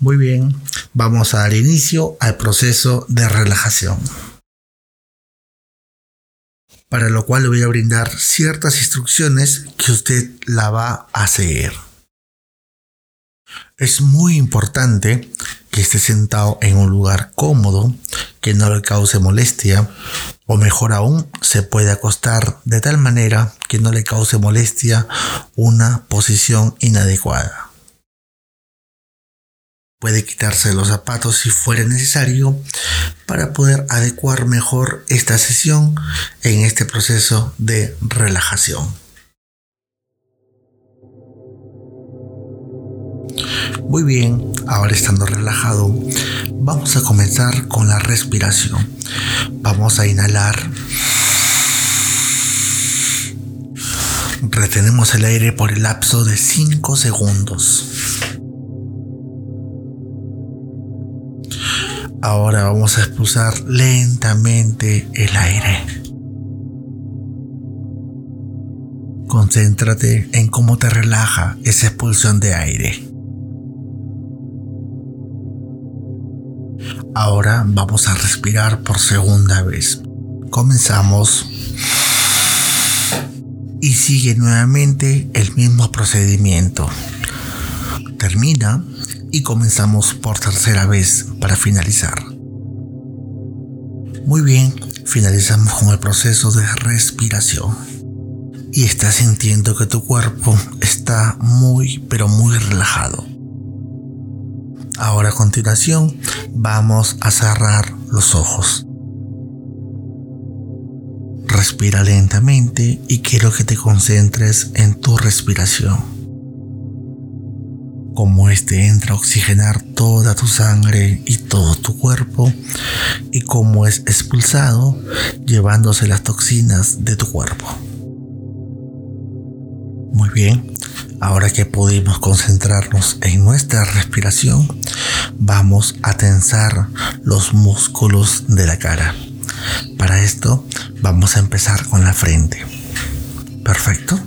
Muy bien, vamos a dar inicio al proceso de relajación. Para lo cual le voy a brindar ciertas instrucciones que usted la va a seguir. Es muy importante que esté sentado en un lugar cómodo, que no le cause molestia, o mejor aún, se puede acostar de tal manera que no le cause molestia una posición inadecuada. Puede quitarse los zapatos si fuera necesario para poder adecuar mejor esta sesión en este proceso de relajación. Muy bien, ahora estando relajado, vamos a comenzar con la respiración. Vamos a inhalar. Retenemos el aire por el lapso de 5 segundos. Ahora vamos a expulsar lentamente el aire. Concéntrate en cómo te relaja esa expulsión de aire. Ahora vamos a respirar por segunda vez. Comenzamos. Y sigue nuevamente el mismo procedimiento. Termina y comenzamos por tercera vez para finalizar. Muy bien, finalizamos con el proceso de respiración. Y estás sintiendo que tu cuerpo está muy pero muy relajado. Ahora a continuación vamos a cerrar los ojos. Respira lentamente y quiero que te concentres en tu respiración como este entra a oxigenar toda tu sangre y todo tu cuerpo y cómo es expulsado llevándose las toxinas de tu cuerpo. Muy bien, ahora que pudimos concentrarnos en nuestra respiración, vamos a tensar los músculos de la cara. Para esto vamos a empezar con la frente. Perfecto.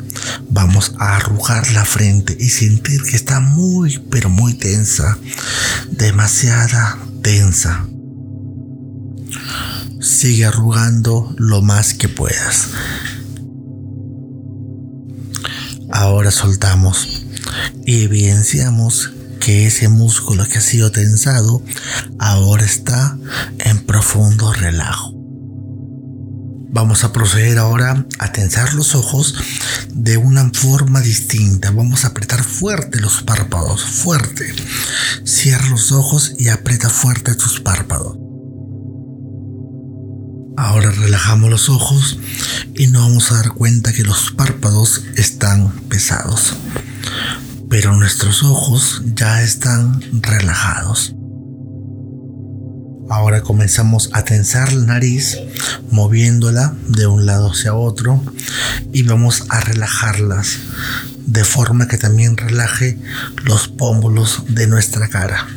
Vamos a arrugar la frente y sentir que está muy, pero muy tensa. Demasiada tensa. Sigue arrugando lo más que puedas. Ahora soltamos y evidenciamos que ese músculo que ha sido tensado ahora está en profundo relajo. Vamos a proceder ahora a tensar los ojos de una forma distinta. Vamos a apretar fuerte los párpados, fuerte. Cierra los ojos y aprieta fuerte tus párpados. Ahora relajamos los ojos y nos vamos a dar cuenta que los párpados están pesados. Pero nuestros ojos ya están relajados. Ahora comenzamos a tensar la nariz, moviéndola de un lado hacia otro y vamos a relajarlas de forma que también relaje los pómulos de nuestra cara.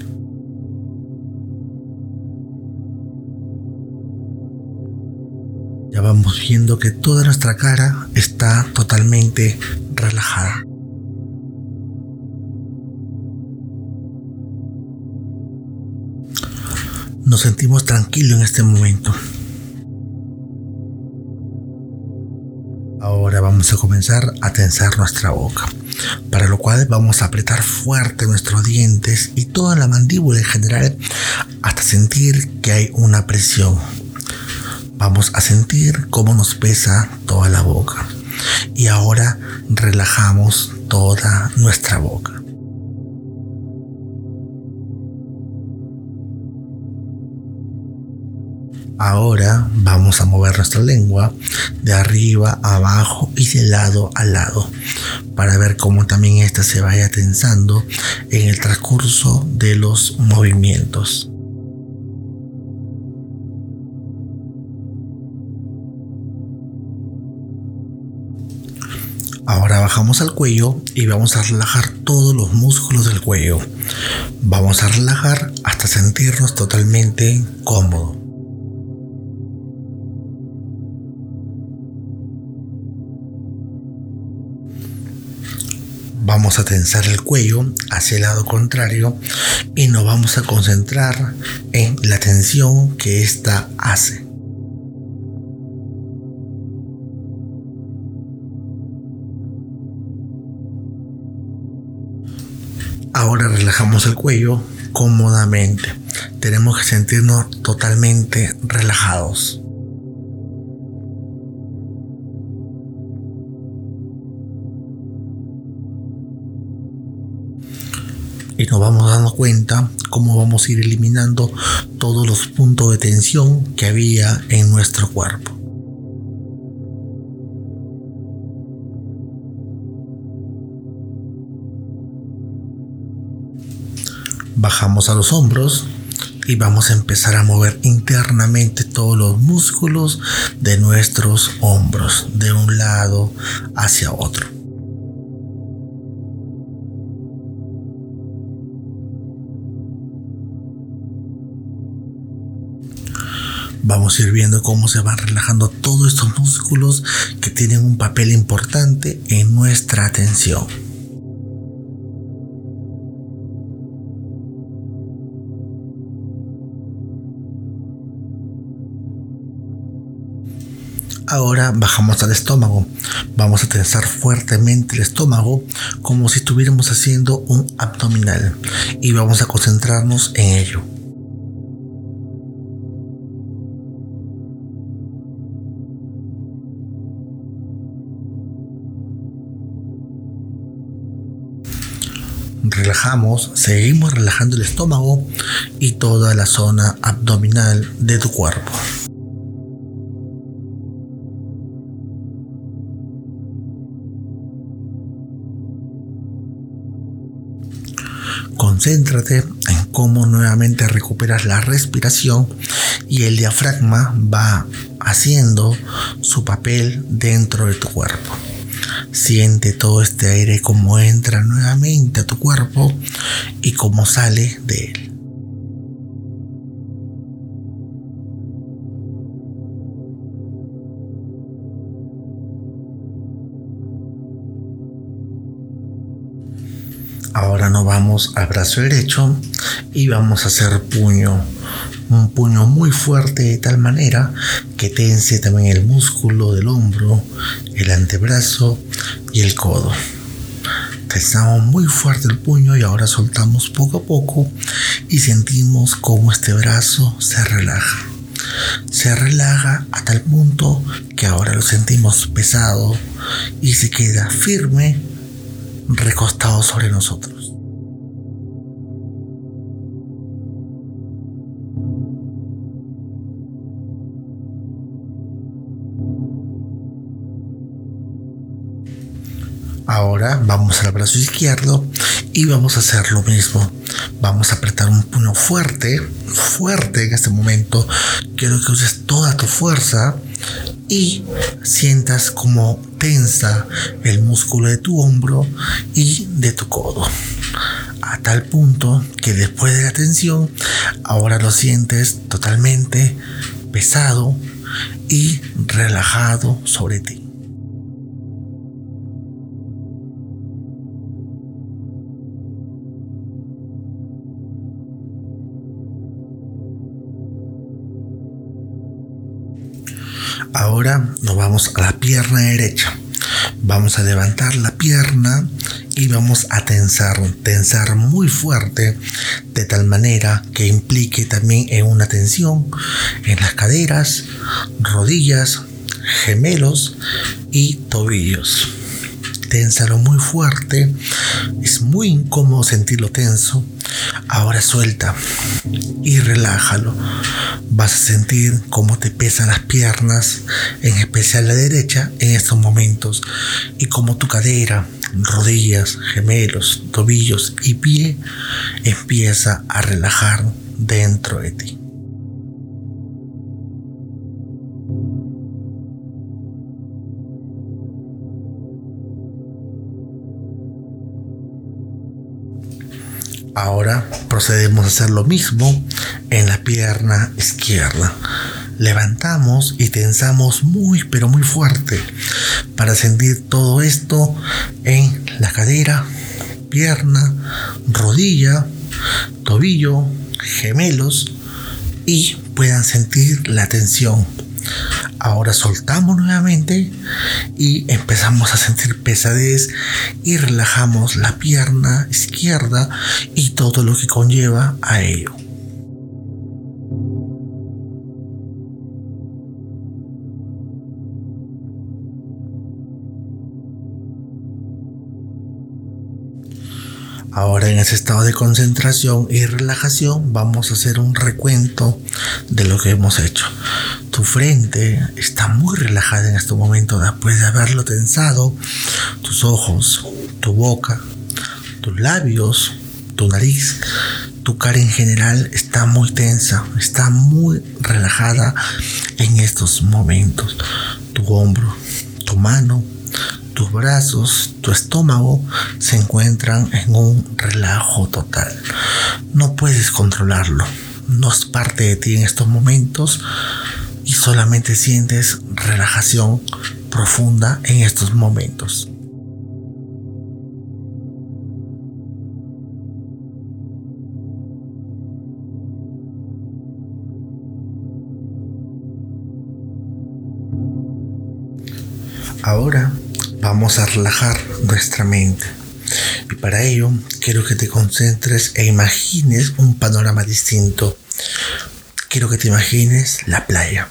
Ya vamos viendo que toda nuestra cara está totalmente relajada. Nos sentimos tranquilos en este momento. Ahora vamos a comenzar a tensar nuestra boca, para lo cual vamos a apretar fuerte nuestros dientes y toda la mandíbula en general hasta sentir que hay una presión. Vamos a sentir cómo nos pesa toda la boca y ahora relajamos toda nuestra boca. Ahora vamos a mover nuestra lengua de arriba a abajo y de lado a lado para ver cómo también esta se vaya tensando en el transcurso de los movimientos. Ahora bajamos al cuello y vamos a relajar todos los músculos del cuello. Vamos a relajar hasta sentirnos totalmente cómodos. Vamos a tensar el cuello hacia el lado contrario y nos vamos a concentrar en la tensión que ésta hace. Ahora relajamos el cuello cómodamente. Tenemos que sentirnos totalmente relajados. Y nos vamos dando cuenta cómo vamos a ir eliminando todos los puntos de tensión que había en nuestro cuerpo. Bajamos a los hombros y vamos a empezar a mover internamente todos los músculos de nuestros hombros de un lado hacia otro. Vamos a ir viendo cómo se van relajando todos estos músculos que tienen un papel importante en nuestra atención. Ahora bajamos al estómago. Vamos a tensar fuertemente el estómago como si estuviéramos haciendo un abdominal y vamos a concentrarnos en ello. Seguimos relajando el estómago y toda la zona abdominal de tu cuerpo. Concéntrate en cómo nuevamente recuperas la respiración y el diafragma va haciendo su papel dentro de tu cuerpo. Siente todo este aire como entra nuevamente a tu cuerpo y como sale de él. Ahora nos vamos al brazo derecho y vamos a hacer puño un puño muy fuerte de tal manera que tense también el músculo del hombro, el antebrazo y el codo. Tensamos muy fuerte el puño y ahora soltamos poco a poco y sentimos cómo este brazo se relaja. Se relaja a tal punto que ahora lo sentimos pesado y se queda firme recostado sobre nosotros. Ahora vamos al brazo izquierdo y vamos a hacer lo mismo. Vamos a apretar un puño fuerte, fuerte en este momento. Quiero que uses toda tu fuerza y sientas como tensa el músculo de tu hombro y de tu codo. A tal punto que después de la tensión, ahora lo sientes totalmente pesado y relajado sobre ti. Ahora nos vamos a la pierna derecha. Vamos a levantar la pierna y vamos a tensar, tensar muy fuerte de tal manera que implique también en una tensión en las caderas, rodillas, gemelos y tobillos. Ténsalo muy fuerte. Es muy incómodo sentirlo tenso. Ahora suelta y relájalo. Vas a sentir cómo te pesan las piernas, en especial la derecha, en estos momentos. Y cómo tu cadera, rodillas, gemelos, tobillos y pie empieza a relajar dentro de ti. Ahora procedemos a hacer lo mismo en la pierna izquierda. Levantamos y tensamos muy pero muy fuerte para sentir todo esto en la cadera, pierna, rodilla, tobillo, gemelos y puedan sentir la tensión. Ahora soltamos nuevamente y empezamos a sentir pesadez y relajamos la pierna izquierda y todo lo que conlleva a ello. Ahora en ese estado de concentración y relajación vamos a hacer un recuento de lo que hemos hecho. Tu frente está muy relajada en este momento después de haberlo tensado. Tus ojos, tu boca, tus labios, tu nariz, tu cara en general está muy tensa, está muy relajada en estos momentos. Tu hombro, tu mano, tus brazos, tu estómago se encuentran en un relajo total. No puedes controlarlo. No es parte de ti en estos momentos y solamente sientes relajación profunda en estos momentos. Ahora vamos a relajar nuestra mente. Y para ello quiero que te concentres e imagines un panorama distinto. Quiero que te imagines la playa.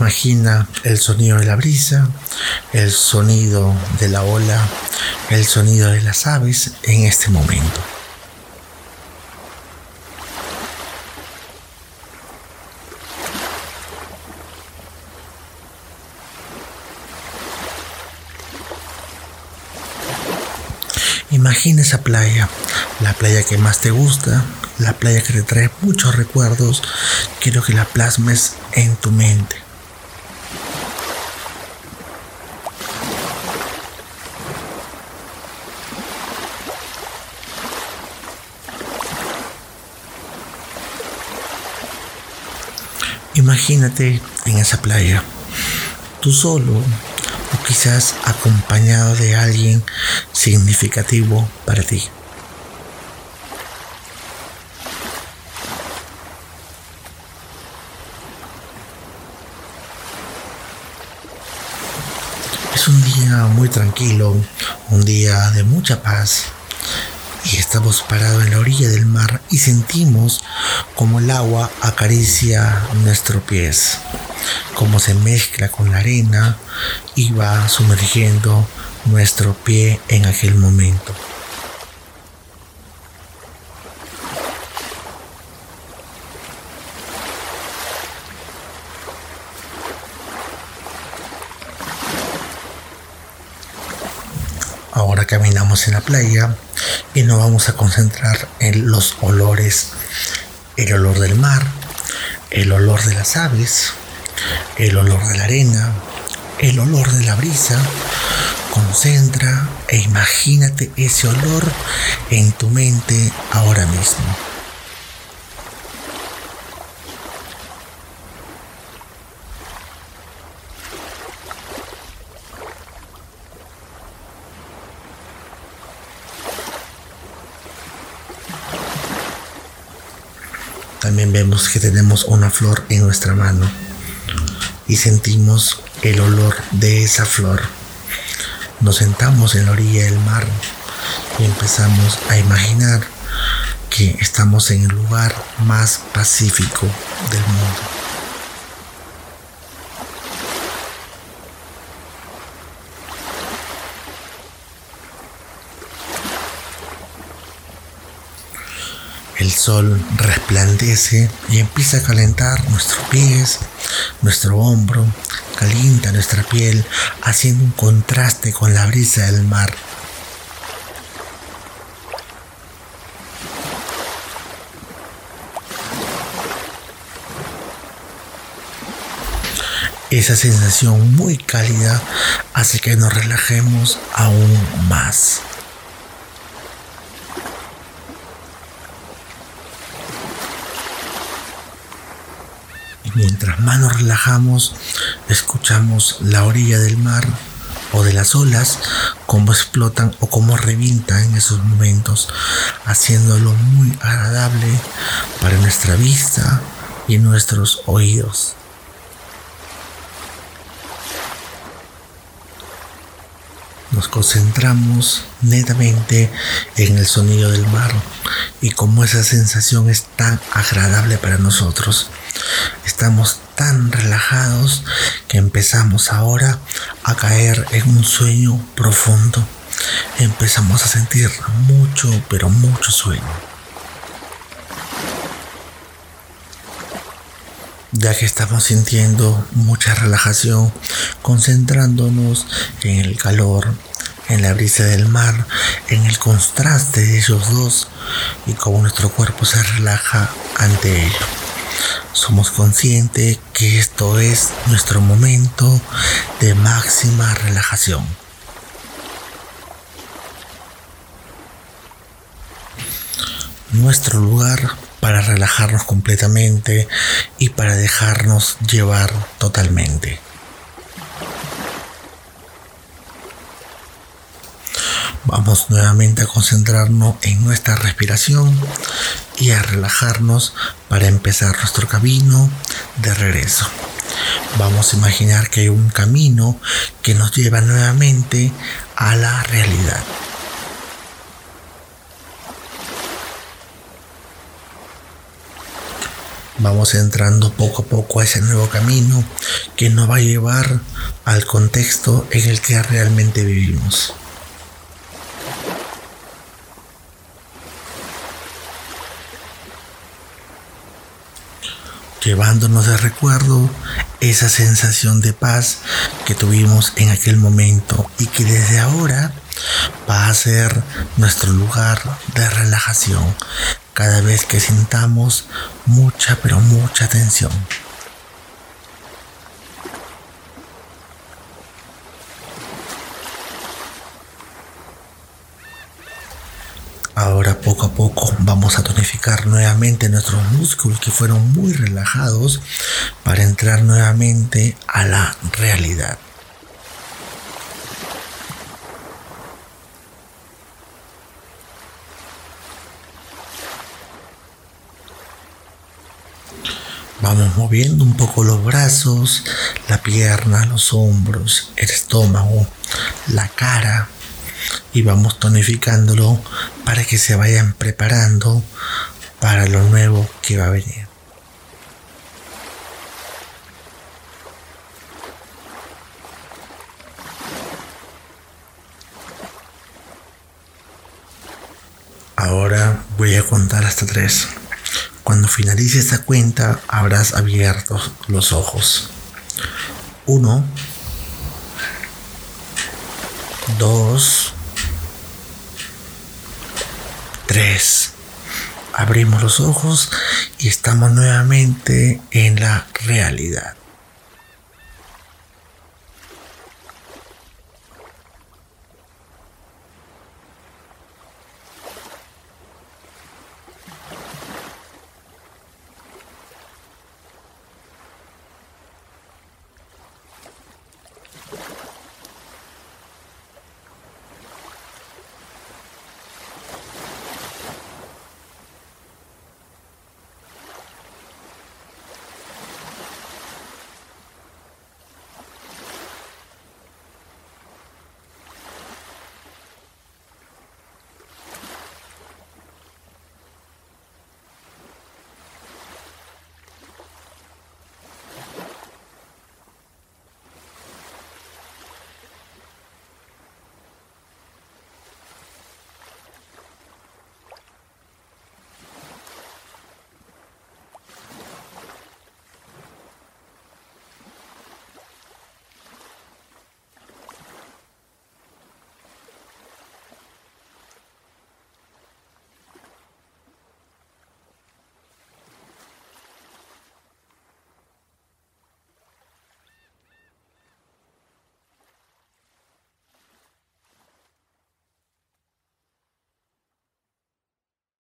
Imagina el sonido de la brisa, el sonido de la ola, el sonido de las aves en este momento. Imagina esa playa, la playa que más te gusta, la playa que te trae muchos recuerdos. Quiero que la plasmes en tu mente. Imagínate en esa playa, tú solo o quizás acompañado de alguien significativo para ti. Es un día muy tranquilo, un día de mucha paz y estamos parados en la orilla del mar y sentimos como el agua acaricia nuestros pies, como se mezcla con la arena y va sumergiendo nuestro pie en aquel momento. Ahora caminamos en la playa y nos vamos a concentrar en los olores. El olor del mar, el olor de las aves, el olor de la arena, el olor de la brisa. Concentra e imagínate ese olor en tu mente ahora mismo. También vemos que tenemos una flor en nuestra mano y sentimos el olor de esa flor. Nos sentamos en la orilla del mar y empezamos a imaginar que estamos en el lugar más pacífico del mundo. El sol resplandece y empieza a calentar nuestros pies, nuestro hombro, calienta nuestra piel, haciendo un contraste con la brisa del mar. Esa sensación muy cálida hace que nos relajemos aún más. Mientras más nos relajamos, escuchamos la orilla del mar o de las olas, cómo explotan o cómo revientan en esos momentos, haciéndolo muy agradable para nuestra vista y nuestros oídos. Nos concentramos netamente en el sonido del mar y como esa sensación es tan agradable para nosotros. Estamos tan relajados que empezamos ahora a caer en un sueño profundo. Empezamos a sentir mucho, pero mucho sueño. Ya que estamos sintiendo mucha relajación, concentrándonos en el calor, en la brisa del mar, en el contraste de ellos dos y cómo nuestro cuerpo se relaja ante ello somos conscientes que esto es nuestro momento de máxima relajación. Nuestro lugar para relajarnos completamente y para dejarnos llevar totalmente. Vamos nuevamente a concentrarnos en nuestra respiración y a relajarnos para empezar nuestro camino de regreso. Vamos a imaginar que hay un camino que nos lleva nuevamente a la realidad. Vamos entrando poco a poco a ese nuevo camino que nos va a llevar al contexto en el que realmente vivimos. Llevándonos de recuerdo esa sensación de paz que tuvimos en aquel momento y que desde ahora va a ser nuestro lugar de relajación cada vez que sintamos mucha pero mucha tensión. Ahora poco a poco vamos a tonificar nuevamente nuestros músculos que fueron muy relajados para entrar nuevamente a la realidad. Vamos moviendo un poco los brazos, la pierna, los hombros, el estómago, la cara y vamos tonificándolo para que se vayan preparando para lo nuevo que va a venir. Ahora voy a contar hasta tres. Cuando finalice esta cuenta habrás abierto los ojos. Uno, dos, 3. Abrimos los ojos y estamos nuevamente en la realidad.